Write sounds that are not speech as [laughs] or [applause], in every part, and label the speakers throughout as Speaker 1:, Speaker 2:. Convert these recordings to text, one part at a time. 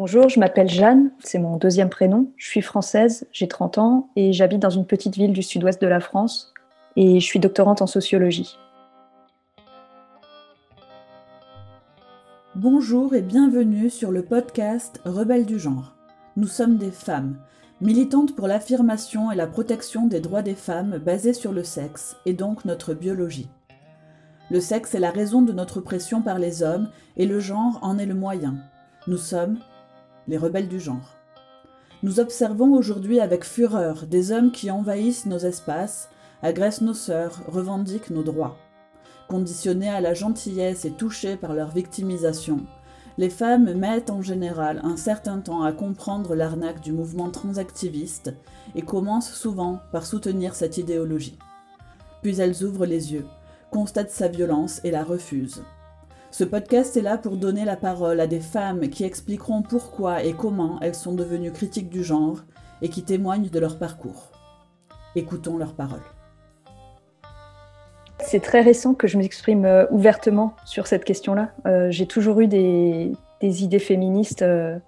Speaker 1: Bonjour, je m'appelle Jeanne, c'est mon deuxième prénom. Je suis française, j'ai 30 ans et j'habite dans une petite ville du sud-ouest de la France et je suis doctorante en sociologie.
Speaker 2: Bonjour et bienvenue sur le podcast Rebelles du genre. Nous sommes des femmes, militantes pour l'affirmation et la protection des droits des femmes basés sur le sexe et donc notre biologie. Le sexe est la raison de notre oppression par les hommes et le genre en est le moyen. Nous sommes les rebelles du genre. Nous observons aujourd'hui avec fureur des hommes qui envahissent nos espaces, agressent nos sœurs, revendiquent nos droits. Conditionnés à la gentillesse et touchés par leur victimisation, les femmes mettent en général un certain temps à comprendre l'arnaque du mouvement transactiviste et commencent souvent par soutenir cette idéologie. Puis elles ouvrent les yeux, constatent sa violence et la refusent. Ce podcast est là pour donner la parole à des femmes qui expliqueront pourquoi et comment elles sont devenues critiques du genre et qui témoignent de leur parcours. Écoutons leurs paroles.
Speaker 1: C'est très récent que je m'exprime euh, ouvertement sur cette question-là. Euh, j'ai toujours eu des, idées féministes euh,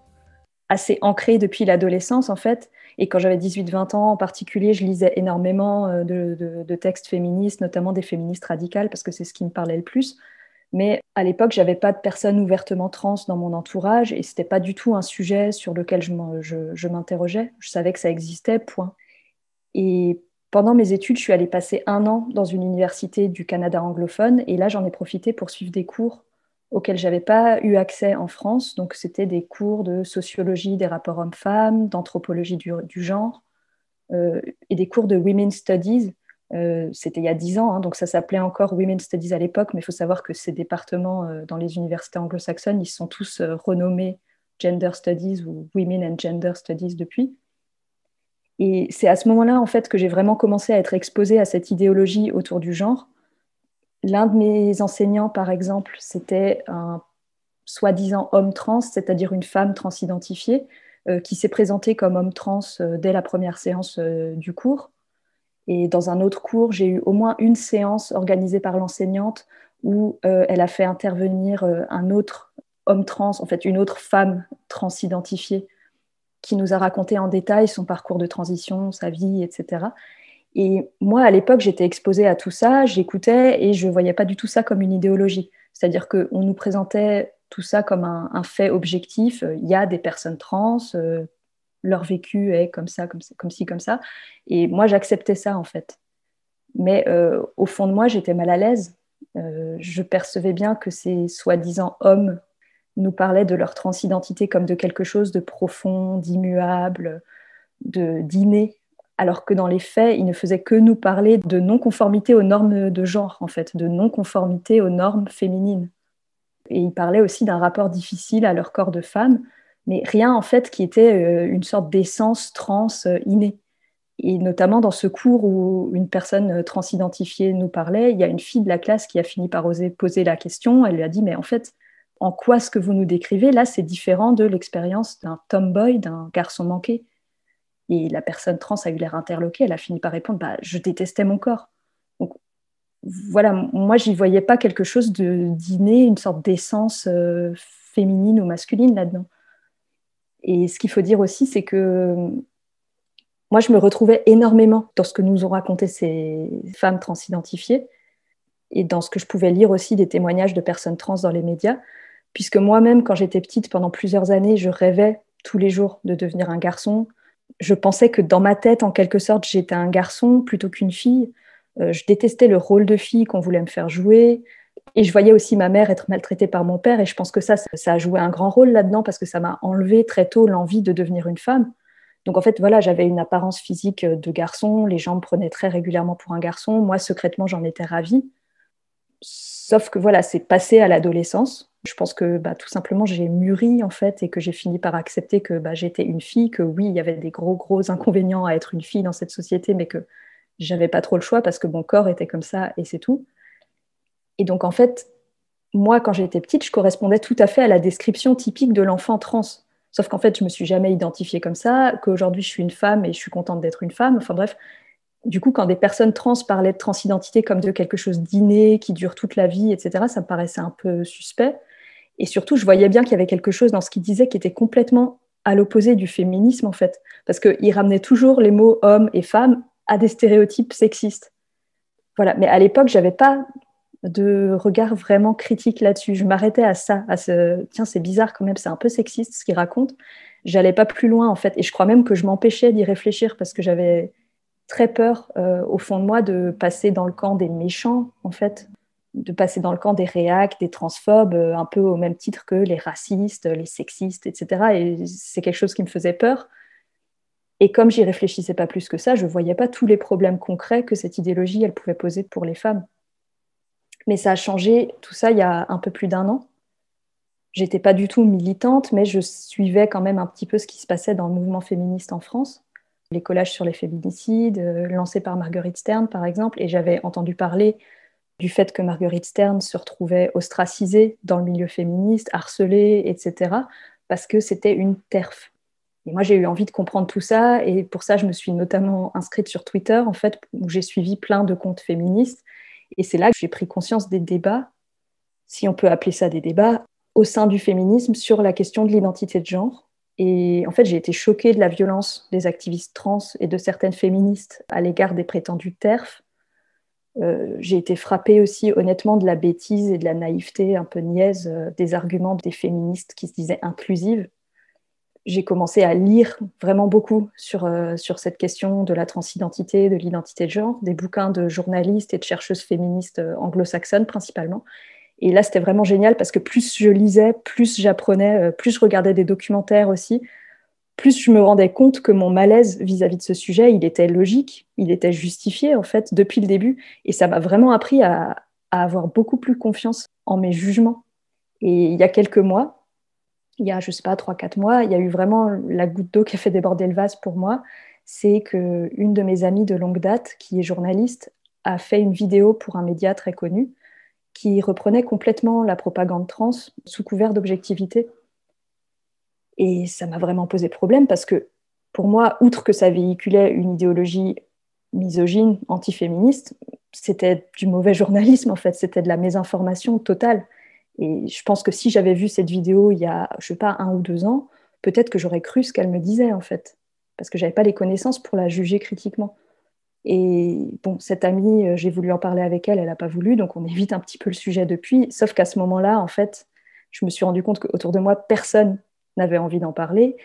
Speaker 1: assez ancrées depuis l'adolescence, en fait. Et quand j'avais 18-20 ans en particulier, je lisais énormément de, de, textes féministes, notamment des féministes radicales, parce que c'est ce qui me parlait le plus. Mais à l'époque, j'avais pas de personnes ouvertement trans dans mon entourage et c'était pas du tout un sujet sur lequel je m'interrogeais. Je savais que ça existait, point. Et pendant mes études, je suis allée passer un an dans une université du Canada anglophone et là, j'en ai profité pour suivre des cours auxquels j'avais pas eu accès en France. Donc, c'était des cours de sociologie des rapports hommes-femmes, d'anthropologie du, genre euh, et des cours de Women's Studies euh, c'était il y a dix ans, hein, donc ça s'appelait encore Women's Studies à l'époque, mais il faut savoir que ces départements euh, dans les universités anglo-saxonnes, ils sont tous euh, renommés Gender Studies ou Women and Gender Studies depuis. Et c'est à ce moment-là, en fait, que j'ai vraiment commencé à être exposée à cette idéologie autour du genre. L'un de mes enseignants, par exemple, c'était un soi-disant homme trans, c'est-à-dire une femme transidentifiée, qui s'est présentée comme homme trans dès la première séance du cours et dans un autre cours, j'ai eu au moins une séance organisée par l'enseignante où euh, elle a fait intervenir euh, un autre homme trans, en fait une autre femme transidentifiée, qui nous a raconté en détail son parcours de transition, sa vie, etc. Et moi, à l'époque, j'étais exposée à tout ça, j'écoutais et je ne voyais pas du tout ça comme une idéologie. C'est-à-dire qu'on nous présentait tout ça comme un, fait objectif. Il y a des personnes trans, euh, leur vécu est comme ça, comme, comme ci, comme ça. Et moi, j'acceptais ça, en fait. Mais euh, au fond de moi, j'étais mal à l'aise. Euh, je percevais bien que ces soi-disant hommes nous parlaient de leur transidentité comme de quelque chose de profond, d'immuable, d'inné, alors que dans les faits, ils ne faisaient que nous parler de non-conformité aux normes de genre, en fait, de non-conformité aux normes féminines. Et ils parlaient aussi d'un rapport difficile à leur corps de femme, mais rien en fait qui était euh, une sorte d'essence trans euh, innée. Et notamment dans ce cours où une personne euh, transidentifiée nous parlait, il y a une fille de la classe qui a fini par oser poser la question. Elle lui a dit, mais en fait, en quoi ce que vous nous décrivez là, c'est différent de l'expérience d'un tomboy, d'un garçon manqué? Et la personne trans a eu l'air interloquée. Elle a fini par répondre, bah, je détestais mon corps. Donc voilà, moi, j'y voyais pas quelque chose d'inné, une sorte d'essence féminine ou masculine là-dedans. Et ce qu'il faut dire aussi, c'est que moi, je me retrouvais énormément dans ce que nous ont raconté ces femmes transidentifiées et dans ce que je pouvais lire aussi des témoignages de personnes trans dans les médias, puisque moi-même, quand j'étais petite, pendant plusieurs années, je rêvais tous les jours de devenir un garçon. Je pensais que dans ma tête, en quelque sorte, j'étais un garçon plutôt qu'une fille. Euh, je détestais le rôle de fille qu'on voulait me faire jouer. Et je voyais aussi ma mère être maltraitée par mon père, et je pense que ça, ça a joué un grand rôle là-dedans parce que ça m'a enlevé très tôt l'envie de devenir une femme. Donc en fait, voilà, j'avais une apparence physique de garçon, les gens me prenaient très régulièrement pour un garçon, moi secrètement j'en étais ravie. Sauf que voilà, c'est passé à l'adolescence. Je pense que bah, tout simplement j'ai mûri en fait et que j'ai fini par accepter que bah, j'étais une fille, que oui, il y avait des gros gros inconvénients à être une fille dans cette société, mais que j'avais pas trop le choix parce que mon corps était comme ça et c'est tout. Et donc, en fait, moi, quand j'étais petite, je correspondais tout à fait à la description typique de l'enfant trans. Sauf qu'en fait, je me suis jamais identifiée comme ça, qu'aujourd'hui, je suis une femme et je suis contente d'être une femme. Enfin bref, du coup, quand des personnes trans parlaient de transidentité comme de quelque chose d'inné, qui dure toute la vie, etc., ça me paraissait un peu suspect. Et surtout, je voyais bien qu'il y avait quelque chose dans ce qu'il disait qui était complètement à l'opposé du féminisme, en fait. Parce qu'il ramenait toujours les mots homme et femme à des stéréotypes sexistes. Voilà. Mais à l'époque, j'avais pas de regard vraiment critique là-dessus. Je m'arrêtais à ça, à ce tiens, c'est bizarre quand même, c'est un peu sexiste ce qu'il raconte. J'allais pas plus loin en fait, et je crois même que je m'empêchais d'y réfléchir parce que j'avais très peur euh, au fond de moi de passer dans le camp des méchants en fait, de passer dans le camp des réacs, des transphobes, euh, un peu au même titre que les racistes, les sexistes, etc. Et c'est quelque chose qui me faisait peur. Et comme j'y réfléchissais pas plus que ça, je voyais pas tous les problèmes concrets que cette idéologie elle pouvait poser pour les femmes. Mais ça a changé tout ça il y a un peu plus d'un an. J'étais pas du tout militante, mais je suivais quand même un petit peu ce qui se passait dans le mouvement féministe en France. Les collages sur les féminicides, euh, lancés par Marguerite Stern, par exemple, et j'avais entendu parler du fait que Marguerite Stern se retrouvait ostracisée dans le milieu féministe, harcelée, etc., parce que c'était une TERF. Et moi, j'ai eu envie de comprendre tout ça, et pour ça, je me suis notamment inscrite sur Twitter, en fait, où j'ai suivi plein de comptes féministes, et c'est là que j'ai pris conscience des débats, si on peut appeler ça des débats, au sein du féminisme sur la question de l'identité de genre. Et en fait, j'ai été choquée de la violence des activistes trans et de certaines féministes à l'égard des prétendus TERF. Euh, j'ai été frappée aussi honnêtement de la bêtise et de la naïveté un peu niaise euh, des arguments des féministes qui se disaient inclusives j'ai commencé à lire vraiment beaucoup sur, euh, sur cette question de la transidentité, de l'identité de genre, des bouquins de journalistes et de chercheuses féministes euh, anglo-saxonnes principalement. Et là, c'était vraiment génial parce que plus je lisais, plus j'apprenais, euh, plus je regardais des documentaires aussi, plus je me rendais compte que mon malaise vis-à-vis de ce sujet, il était logique, il était justifié en fait depuis le début. Et ça m'a vraiment appris à, à avoir beaucoup plus confiance en mes jugements. Et il y a quelques mois, il y a, je sais pas, 3-4 mois, il y a eu vraiment la goutte d'eau qui a fait déborder le vase pour moi. C'est qu'une de mes amies de longue date, qui est journaliste, a fait une vidéo pour un média très connu qui reprenait complètement la propagande trans sous couvert d'objectivité. Et ça m'a vraiment posé problème parce que pour moi, outre que ça véhiculait une idéologie misogyne, antiféministe, c'était du mauvais journalisme en fait, c'était de la mésinformation totale. Et je pense que si j'avais vu cette vidéo il y a, je sais pas, un ou deux ans, peut-être que j'aurais cru ce qu'elle me disait en fait, parce que j'avais pas les connaissances pour la juger critiquement. Et bon, cette amie, euh, j'ai voulu en parler avec elle, elle n'a pas voulu, donc on évite un petit peu le sujet depuis. Sauf qu'à ce moment-là, en fait, je me suis rendu compte qu'autour de moi, personne n'avait envie d'en parler.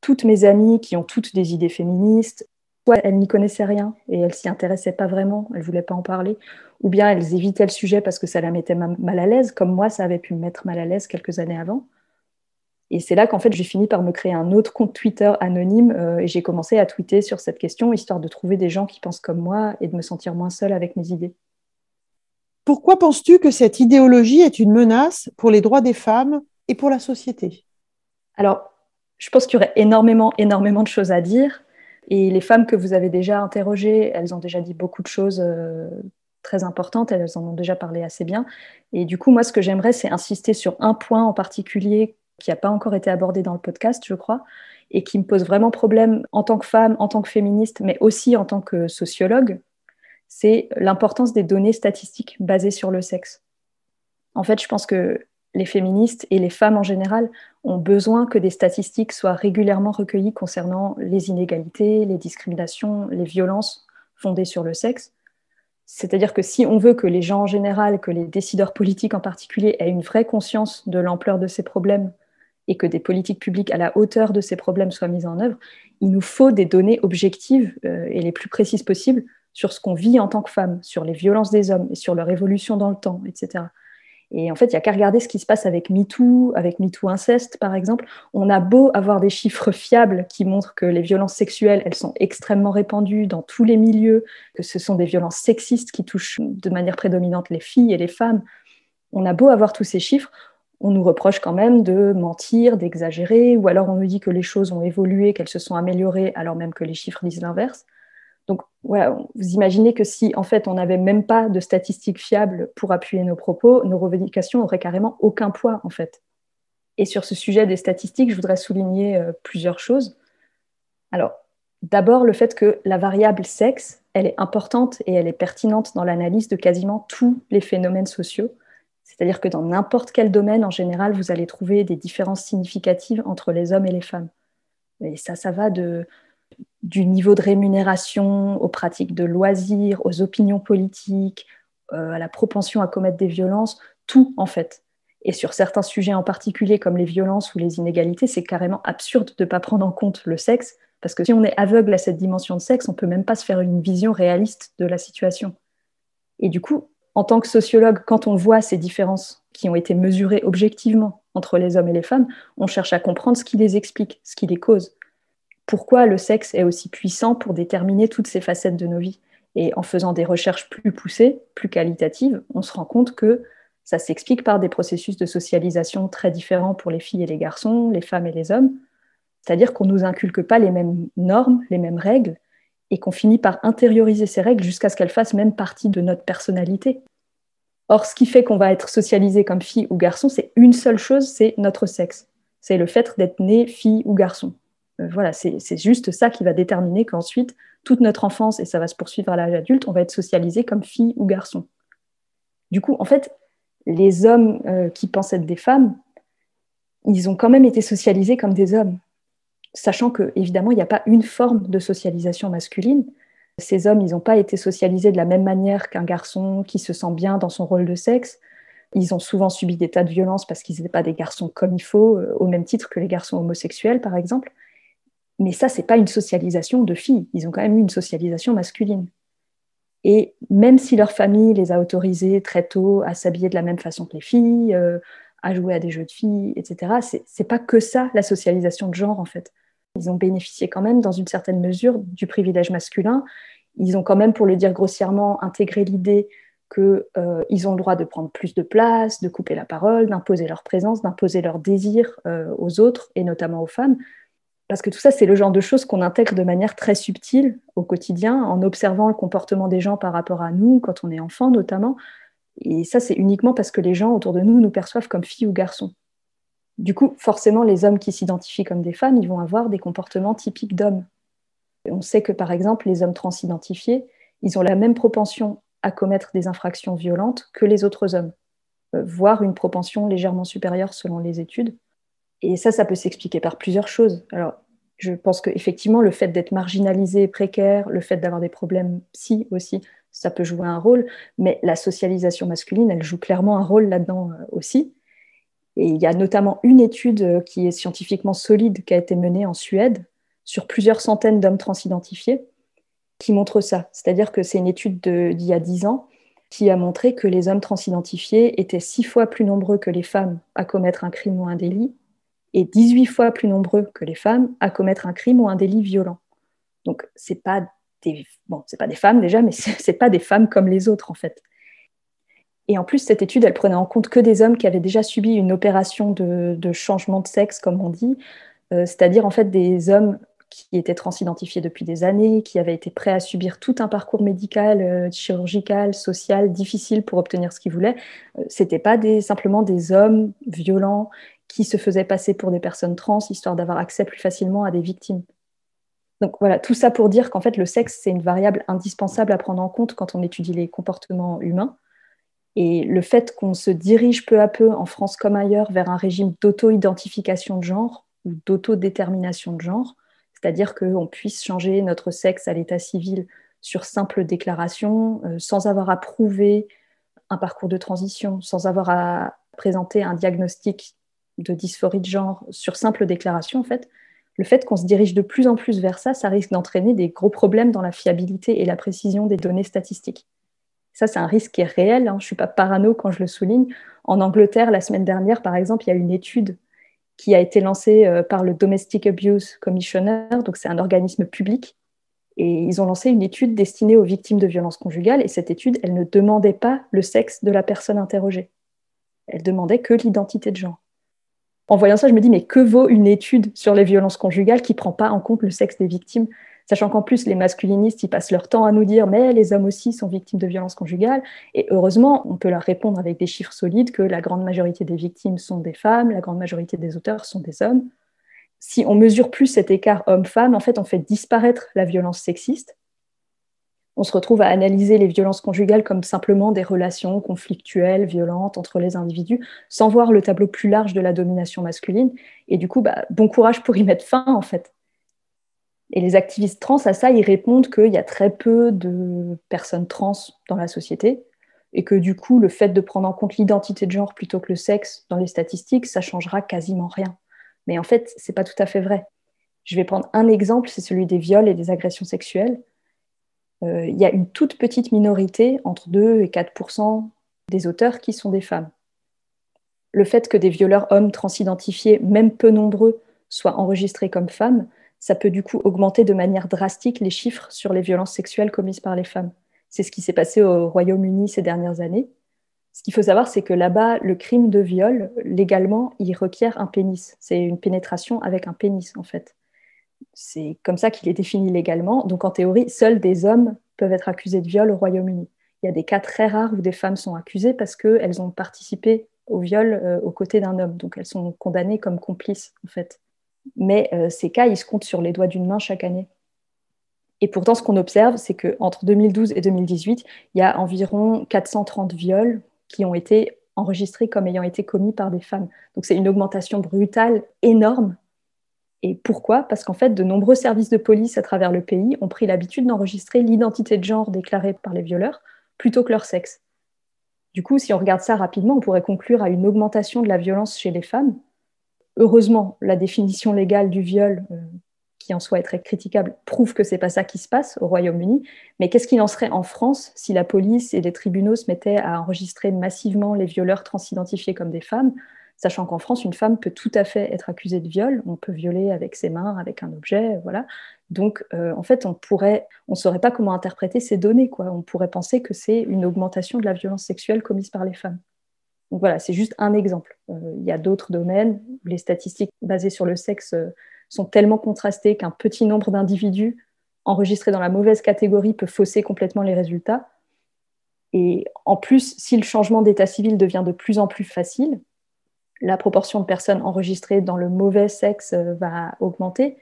Speaker 1: Toutes mes amies qui ont toutes des idées féministes, soit elles n'y connaissaient rien et elles s'y intéressaient pas vraiment, elles voulaient pas en parler, ou bien elles évitaient le sujet parce que ça la mettait mal à l'aise, comme moi, ça avait pu me mettre mal à l'aise quelques années avant. Et c'est là qu'en fait, j'ai fini par me créer un autre compte Twitter anonyme euh, et j'ai commencé à tweeter sur cette question, histoire de trouver des gens qui pensent comme moi et de me sentir moins seule avec mes idées.
Speaker 3: Pourquoi penses-tu que cette idéologie est une menace pour les droits des femmes et pour la société?
Speaker 1: Alors, je pense qu'il y aurait énormément, énormément de choses à dire. Et les femmes que vous avez déjà interrogées, elles ont déjà dit beaucoup de choses euh, très importantes, elles en ont déjà parlé assez bien. Et du coup, moi, ce que j'aimerais, c'est insister sur un point en particulier qui n'a pas encore été abordé dans le podcast, je crois, et qui me pose vraiment problème en tant que femme, en tant que féministe, mais aussi en tant que sociologue, c'est l'importance des données statistiques basées sur le sexe. En fait, je pense que les féministes et les femmes en général ont besoin que des statistiques soient régulièrement recueillies concernant les inégalités, les discriminations, les violences fondées sur le sexe. C'est-à-dire que si on veut que les gens en général, que les décideurs politiques en particulier aient une vraie conscience de l'ampleur de ces problèmes et que des politiques publiques à la hauteur de ces problèmes soient mises en œuvre, il nous faut des données objectives euh, et les plus précises possibles sur ce qu'on vit en tant que femme, sur les violences des hommes et sur leur évolution dans le temps, etc. Et en fait, il n'y a qu'à regarder ce qui se passe avec MeToo, avec MeToo inceste, par exemple. On a beau avoir des chiffres fiables qui montrent que les violences sexuelles, elles sont extrêmement répandues dans tous les milieux, que ce sont des violences sexistes qui touchent de manière prédominante les filles et les femmes. On a beau avoir tous ces chiffres, on nous reproche quand même de mentir, d'exagérer, ou alors on nous dit que les choses ont évolué, qu'elles se sont améliorées, alors même que les chiffres disent l'inverse. Donc, vous imaginez que si en fait on n'avait même pas de statistiques fiables pour appuyer nos propos, nos revendications n'auraient carrément aucun poids en fait. Et sur ce sujet des statistiques, je voudrais souligner euh, plusieurs choses. Alors, d'abord le fait que la variable sexe, elle est importante et elle est pertinente dans l'analyse de quasiment tous les phénomènes sociaux. C'est-à-dire que dans n'importe quel domaine, en général, vous allez trouver des différences significatives entre les hommes et les femmes. Et ça, ça va de, du niveau de rémunération aux pratiques de loisirs, aux opinions politiques, euh, à la propension à commettre des violences, tout en fait. Et sur certains sujets en particulier, comme les violences ou les inégalités, c'est carrément absurde de ne pas prendre en compte le sexe, parce que si on est aveugle à cette dimension de sexe, on ne peut même pas se faire une vision réaliste de la situation. Et du coup, en tant que sociologue, quand on voit ces différences qui ont été mesurées objectivement entre les hommes et les femmes, on cherche à comprendre ce qui les explique, ce qui les cause. Pourquoi le sexe est aussi puissant pour déterminer toutes ces facettes de nos vies. Et en faisant des recherches plus poussées, plus qualitatives, on se rend compte que ça s'explique par des processus de socialisation très différents pour les filles et les garçons, les femmes et les hommes. C'est-à-dire qu'on ne nous inculque pas les mêmes normes, les mêmes règles, et qu'on finit par intérioriser ces règles jusqu'à ce qu'elles fassent même partie de notre personnalité. Or, ce qui fait qu'on va être socialisé comme fille ou garçon, c'est une seule chose, c'est notre sexe. C'est le fait d'être né fille ou garçon. Euh, voilà, c'est juste ça qui va déterminer qu'ensuite, toute notre enfance, et ça va se poursuivre à l'âge adulte, on va être socialisé comme fille ou garçon. Du coup, en fait, les hommes euh, qui pensent être des femmes, ils ont quand même été socialisés comme des hommes sachant que évidemment il n'y a pas une forme de socialisation masculine. Ces hommes, ils n'ont pas été socialisés de la même manière qu'un garçon qui se sent bien dans son rôle de sexe. Ils ont souvent subi des tas de violences parce qu'ils n'étaient pas des garçons comme il faut, euh, au même titre que les garçons homosexuels, par exemple. Mais ça, c'est pas une socialisation de filles. Ils ont quand même eu une socialisation masculine. Et même si leur famille les a autorisés très tôt à s'habiller de la même façon que les filles, euh, à jouer à des jeux de filles, etc., c'est pas que ça la socialisation de genre en fait. Ils ont bénéficié quand même, dans une certaine mesure, du privilège masculin. Ils ont quand même, pour le dire grossièrement, intégré l'idée qu'ils euh, ont le droit de prendre plus de place, de couper la parole, d'imposer leur présence, d'imposer leur désir euh, aux autres et notamment aux femmes. Parce que tout ça, c'est le genre de choses qu'on intègre de manière très subtile au quotidien, en observant le comportement des gens par rapport à nous, quand on est enfant notamment. Et ça, c'est uniquement parce que les gens autour de nous nous perçoivent comme filles ou garçons. Du coup, forcément, les hommes qui s'identifient comme des femmes, ils vont avoir des comportements typiques d'hommes. On sait que, par exemple, les hommes transidentifiés, ils ont la même propension à commettre des infractions violentes que les autres hommes, euh, voire une propension légèrement supérieure selon les études. Et ça, ça peut s'expliquer par plusieurs choses. Alors, je pense qu'effectivement, le fait d'être marginalisé, précaire, le fait d'avoir des problèmes psy aussi, ça peut jouer un rôle, mais la socialisation masculine, elle joue clairement un rôle là-dedans euh, aussi. Et il y a notamment une étude euh, qui est scientifiquement solide qui a été menée en Suède sur plusieurs centaines d'hommes transidentifiés qui montre ça. C'est-à-dire que c'est une étude d'il y a dix ans qui a montré que les hommes transidentifiés étaient six fois plus nombreux que les femmes à commettre un crime ou un délit et 18 fois plus nombreux que les femmes à commettre un crime ou un délit violent. Donc, ce n'est pas, des... bon, pas des femmes déjà, mais ce n'est pas des femmes comme les autres en fait. Et en plus, cette étude, elle prenait en compte que des hommes qui avaient déjà subi une opération de, changement de sexe, comme on dit, euh, c'est-à-dire en fait des hommes qui étaient transidentifiés depuis des années, qui avaient été prêts à subir tout un parcours médical, euh, chirurgical, social, difficile pour obtenir ce qu'ils voulaient. Euh, c'était pas des, simplement des hommes violents qui se faisaient passer pour des personnes trans, histoire d'avoir accès plus facilement à des victimes. Donc voilà, tout ça pour dire qu'en fait, le sexe, c'est une variable indispensable à prendre en compte quand on étudie les comportements humains. Et le fait qu'on se dirige peu à peu, en France comme ailleurs, vers un régime d'auto-identification de genre ou d'autodétermination de genre, c'est-à-dire qu'on puisse changer notre sexe à l'état civil sur simple déclaration, euh, sans avoir à prouver un parcours de transition, sans avoir à présenter un diagnostic de dysphorie de genre sur simple déclaration, en fait, le fait qu'on se dirige de plus en plus vers ça, ça risque d'entraîner des gros problèmes dans la fiabilité et la précision des données statistiques. Ça, c'est un risque qui est réel. Hein. Je ne suis pas parano quand je le souligne. En Angleterre, la semaine dernière, par exemple, il y a une étude qui a été lancée euh, par le Domestic Abuse Commissioner, donc c'est un organisme public. Et ils ont lancé une étude destinée aux victimes de violences conjugales. Et cette étude, elle ne demandait pas le sexe de la personne interrogée. Elle demandait que l'identité de genre. En voyant ça, je me dis, mais que vaut une étude sur les violences conjugales qui ne prend pas en compte le sexe des victimes? Sachant qu'en plus, les masculinistes, ils passent leur temps à nous dire, mais les hommes aussi sont victimes de violences conjugales. Et heureusement, on peut leur répondre avec des chiffres solides que la grande majorité des victimes sont des femmes, la grande majorité des auteurs sont des hommes. Si on mesure plus cet écart homme-femme, en fait, on fait disparaître la violence sexiste. on se retrouve à analyser les violences conjugales comme simplement des relations conflictuelles, violentes entre les individus, sans voir le tableau plus large de la domination masculine. Et du coup, bah, bon courage pour y mettre fin, en fait. Et les activistes trans, à ça, ils répondent qu'il y a très peu de personnes trans dans la société, et que du coup, le fait de prendre en compte l'identité de genre plutôt que le sexe dans les statistiques, ça changera quasiment rien. Mais en fait, c'est pas tout à fait vrai. Je vais prendre un exemple, c'est celui des viols et des agressions sexuelles euh, il y a une toute petite minorité, entre 2 et 4 des auteurs qui sont des femmes. Le fait que des violeurs hommes transidentifiés, même peu nombreux, soient enregistrés comme femmes, ça peut du coup augmenter de manière drastique les chiffres sur les violences sexuelles commises par les femmes. C'est ce qui s'est passé au Royaume-Uni ces dernières années. Ce qu'il faut savoir, c'est que là-bas, le crime de viol, légalement, il requiert un pénis. C'est une pénétration avec un pénis, en fait c'est comme ça qu'il est défini légalement. Donc en théorie, seuls des hommes peuvent être accusés de viol au Royaume-Uni. Il y a des cas très rares où des femmes sont accusées parce qu'elles ont participé au viol euh, aux côtés d'un homme. Donc elles sont condamnées comme complices, en fait. Mais euh, ces cas, ils se comptent sur les doigts d'une main chaque année. Et pourtant, ce qu'on observe, c'est qu'entre 2012 et 2018, il y a environ 430 viols qui ont été enregistrés comme ayant été commis par des femmes. Donc c'est une augmentation brutale, énorme, et pourquoi? Parce qu'en fait, de nombreux services de police à travers le pays ont pris l'habitude d'enregistrer l'identité de genre déclarée par les violeurs plutôt que leur sexe. Du coup, si on regarde ça rapidement, on pourrait conclure à une augmentation de la violence chez les femmes. Heureusement, la définition légale du viol, euh, qui en soi est très critiquable, prouve que c'est pas ça qui se passe au Royaume-Uni. Mais qu'est-ce qu'il en serait en France si la police et les tribunaux se mettaient à enregistrer massivement les violeurs transidentifiés comme des femmes sachant qu'en France, une femme peut tout à fait être accusée de viol. On peut violer avec ses mains, avec un objet, voilà. Donc, euh, en fait, on pourrait, on saurait pas comment interpréter ces données, quoi. On pourrait penser que c'est une augmentation de la violence sexuelle commise par les femmes. Voilà, c'est juste un exemple. Euh, il y a d'autres domaines où les statistiques basées sur le sexe euh, sont tellement contrastées qu'un petit nombre d'individus enregistrés dans la mauvaise catégorie peut fausser complètement les résultats. Et en plus, si le changement d'état civil devient de plus en plus facile, la proportion de personnes enregistrées dans le mauvais sexe euh, va augmenter.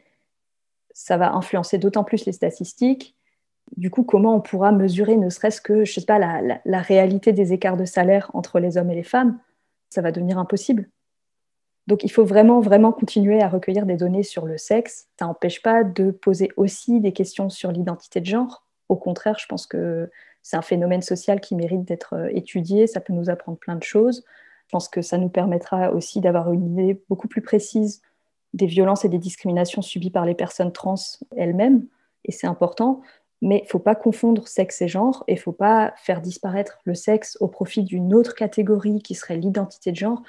Speaker 1: Ça va influencer d'autant plus les statistiques. Du coup, comment on pourra mesurer ne serait-ce que, je sais pas, la, réalité des écarts de salaire entre les hommes et les femmes Ça va devenir impossible. Donc, il faut vraiment, vraiment continuer à recueillir des données sur le sexe. Ça n'empêche pas de poser aussi des questions sur l'identité de genre. Au contraire, je pense que c'est un phénomène social qui mérite d'être euh, étudié. Ça peut nous apprendre plein de choses. Je pense que ça nous permettra aussi d'avoir une idée beaucoup plus précise des violences et des discriminations subies par les personnes trans elles-mêmes, et c'est important. Mais il ne faut pas confondre sexe et genre, et il ne faut pas faire disparaître le sexe au profit d'une autre catégorie qui serait l'identité de genre,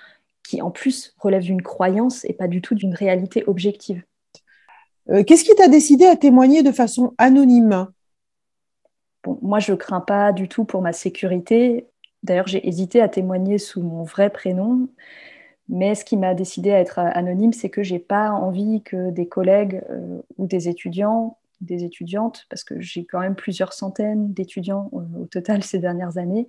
Speaker 1: qui en plus relève d'une croyance et pas du tout d'une réalité objective.
Speaker 3: Euh, qu'est-ce qui t'a décidé à témoigner de façon anonyme?
Speaker 1: Bon, Moi, je ne crains pas du tout pour ma sécurité. D'ailleurs, j'ai hésité à témoigner sous mon vrai prénom, mais ce qui m'a décidé à être anonyme, c'est que j'ai pas envie que des collègues euh, ou des étudiants, des étudiantes, parce que j'ai quand même plusieurs centaines d'étudiants au total [laughs] ces dernières années,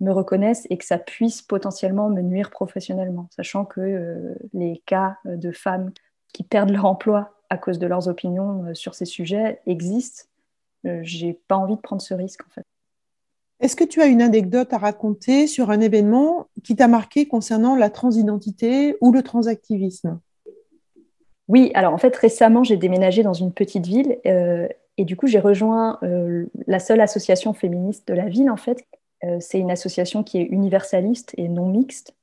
Speaker 1: me reconnaissent et que ça puisse potentiellement me nuire professionnellement, sachant que euh, les cas de femmes qui perdent leur emploi à cause de leurs opinions euh, sur ces sujets existent. j'ai pas envie de prendre ce risque en fait.
Speaker 3: Est-ce que tu as une anecdote à raconter sur un événement qui t'a marqué concernant la transidentité ou le transactivisme?
Speaker 1: Oui, alors en fait récemment j'ai déménagé dans une petite ville euh, et du coup j'ai rejoint euh, la seule association féministe de la ville en fait. Euh, c'est une association qui est universaliste et non mixte.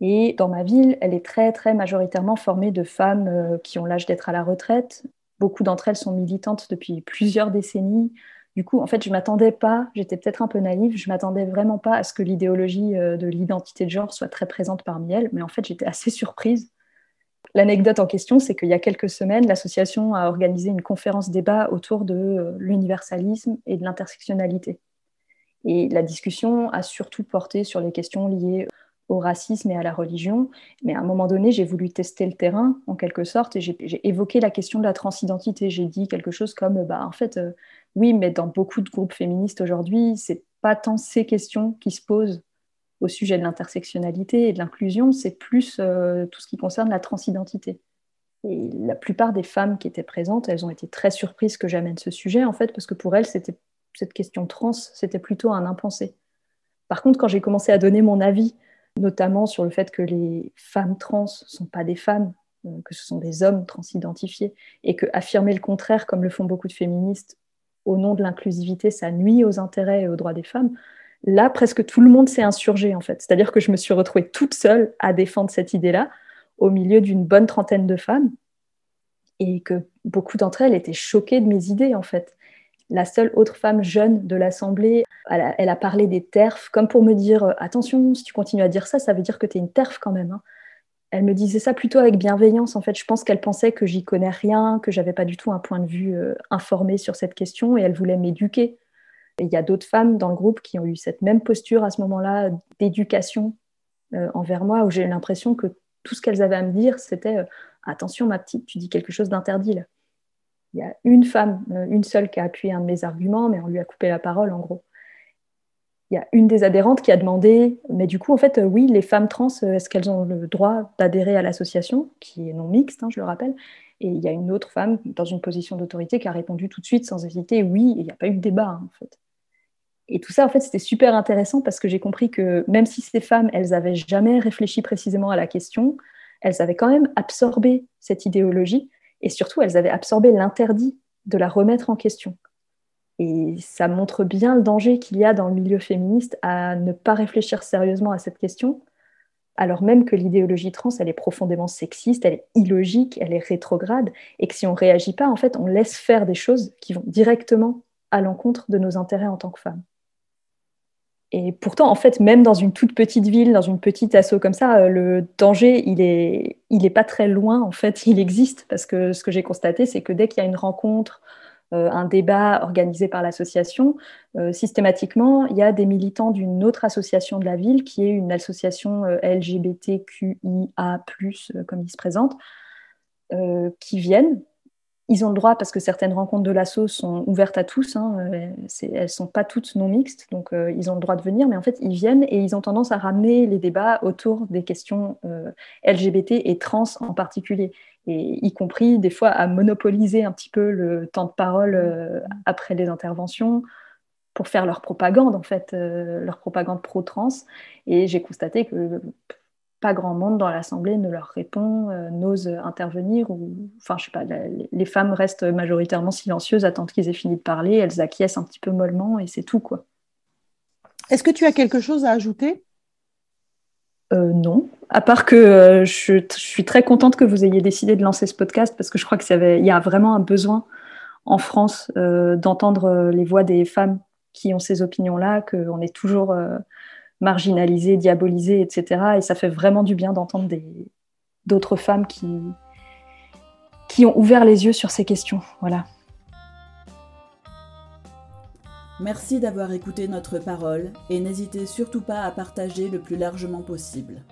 Speaker 1: Et dans ma ville, elle est très très majoritairement formée de femmes qui ont l'âge d'être à la retraite. Beaucoup d'entre elles sont militantes depuis plusieurs décennies du coup, en fait, je m'attendais pas, j'étais peut-être un peu naïve, je m'attendais vraiment pas à ce que l'idéologie de l'identité de genre soit très présente parmi elles, mais en fait, j'étais assez surprise. L'anecdote en question, c'est qu'il y a quelques semaines, l'association a organisé une conférence débat autour de euh, l'universalisme et de l'intersectionnalité. Et la discussion a surtout porté sur les questions liées au racisme et à la religion. Mais à un moment donné, j'ai voulu tester le terrain, en quelque sorte, et j'ai évoqué la question de la transidentité. J'ai dit quelque chose comme, bah, en fait, euh, oui, mais dans beaucoup de groupes féministes aujourd'hui, c'est pas tant ces questions qui se posent au sujet de l'intersectionnalité et de l'inclusion, c'est plus euh, tout ce qui concerne la transidentité. Et la plupart des femmes qui étaient présentes, elles ont été très surprises que j'amène ce sujet, en fait, parce que pour elles, c'était cette question trans, c'était plutôt un impensé. Par contre, quand j'ai commencé à donner mon avis, notamment sur le fait que les femmes trans ne sont pas des femmes, euh, que ce sont des hommes transidentifiés, et que affirmer le contraire, comme le font beaucoup de féministes, au nom de l'inclusivité, ça nuit aux intérêts et aux droits des femmes, là, presque tout le monde s'est insurgé, en fait. C'est-à-dire que je me suis retrouvée toute seule à défendre cette idée-là, au milieu d'une bonne trentaine de femmes, et que beaucoup d'entre elles étaient choquées de mes idées, en fait. La seule autre femme jeune de l'Assemblée, elle, a, parlé des TERF, comme pour me dire, euh, attention, si tu continues à dire ça, ça veut dire que tu es une TERF quand même. Hein elle me disait ça plutôt avec bienveillance. En fait, je pense qu'elle pensait que j'y connais rien, que j'avais pas du tout un point de vue euh, informé sur cette question, et elle voulait m'éduquer. Il y a d'autres femmes dans le groupe qui ont eu cette même posture à ce moment-là d'éducation euh, envers moi, où j'ai l'impression que tout ce qu'elles avaient à me dire, c'était euh, attention ma petite, tu dis quelque chose d'interdit là. Il y a une femme, une seule, qui a appuyé un de mes arguments, mais on lui a coupé la parole en gros il y a une des adhérentes qui a demandé, mais du coup, en fait, euh, oui, les femmes trans, euh, est-ce qu'elles ont le droit d'adhérer à l'association, qui est non mixte, hein, je le rappelle Et il y a une autre femme dans une position d'autorité qui a répondu tout de suite, sans hésiter, oui, il n'y a pas eu de débat, hein, en fait. Et tout ça, en fait, c'était super intéressant parce que j'ai compris que même si ces femmes, elles n'avaient jamais réfléchi précisément à la question, elles avaient quand même absorbé cette idéologie et surtout, elles avaient absorbé l'interdit de la remettre en question. Et ça montre bien le danger qu'il y a dans le milieu féministe à ne pas réfléchir sérieusement à cette question, alors même que l'idéologie trans, elle est profondément sexiste, elle est illogique, elle est rétrograde, et que si on ne réagit pas, en fait, on laisse faire des choses qui vont directement à l'encontre de nos intérêts en tant que femmes. Et pourtant, en fait, même dans une toute petite ville, dans une petite asso comme ça, euh, le danger, il est, il est pas très loin. En fait, [laughs] il existe parce que ce que j'ai constaté, c'est que dès qu'il y a une rencontre euh, un débat organisé par l'association, euh, systématiquement, il y a des militants d'une autre association de la ville, qui est une association LGBTQIA, comme ils se présentent, qui viennent. Ils ont le droit, parce que certaines rencontres de l'asso sont ouvertes à tous, hein, elles ne sont pas toutes non mixtes, donc ils ont le droit de venir, mais en fait, ils viennent et ils ont tendance à ramener les débats autour des questions LGBT et trans en particulier et y compris des fois à monopoliser un petit peu le temps de parole euh, après les interventions pour faire leur propagande en fait, euh, leur propagande pro-trans. Et j'ai constaté que pas grand monde dans l'Assemblée ne leur répond, euh, n'ose intervenir. Ou, enfin, je sais pas, les femmes restent majoritairement silencieuses, attendent qu'ils aient fini de parler, elles acquiescent un petit peu mollement et c'est tout quoi.
Speaker 3: Est-ce que tu as quelque chose à ajouter?
Speaker 1: Euh, non, à part que euh, je, suis très contente que vous ayez décidé de lancer ce podcast parce que je crois qu'il y a vraiment un besoin en France d'entendre les voix des femmes qui ont ces opinions-là, qu'on est toujours marginalisé, diabolisé, etc. Et ça fait vraiment du bien d'entendre d'autres femmes qui, qui ont ouvert les yeux sur ces questions. Voilà.
Speaker 2: Merci d'avoir écouté notre parole et n'hésitez surtout pas à partager le plus largement possible.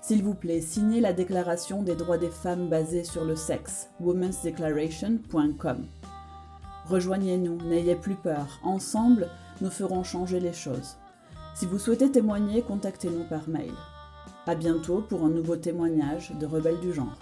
Speaker 2: S'il vous plaît, signez la déclaration des droits des femmes basée sur le sexe, womensdeclaration.com. Rejoignez-nous, n'ayez plus peur, ensemble, nous ferons changer les choses. Si vous souhaitez témoigner, contactez-nous par mail. À bientôt pour un nouveau témoignage de Rebelles du genre.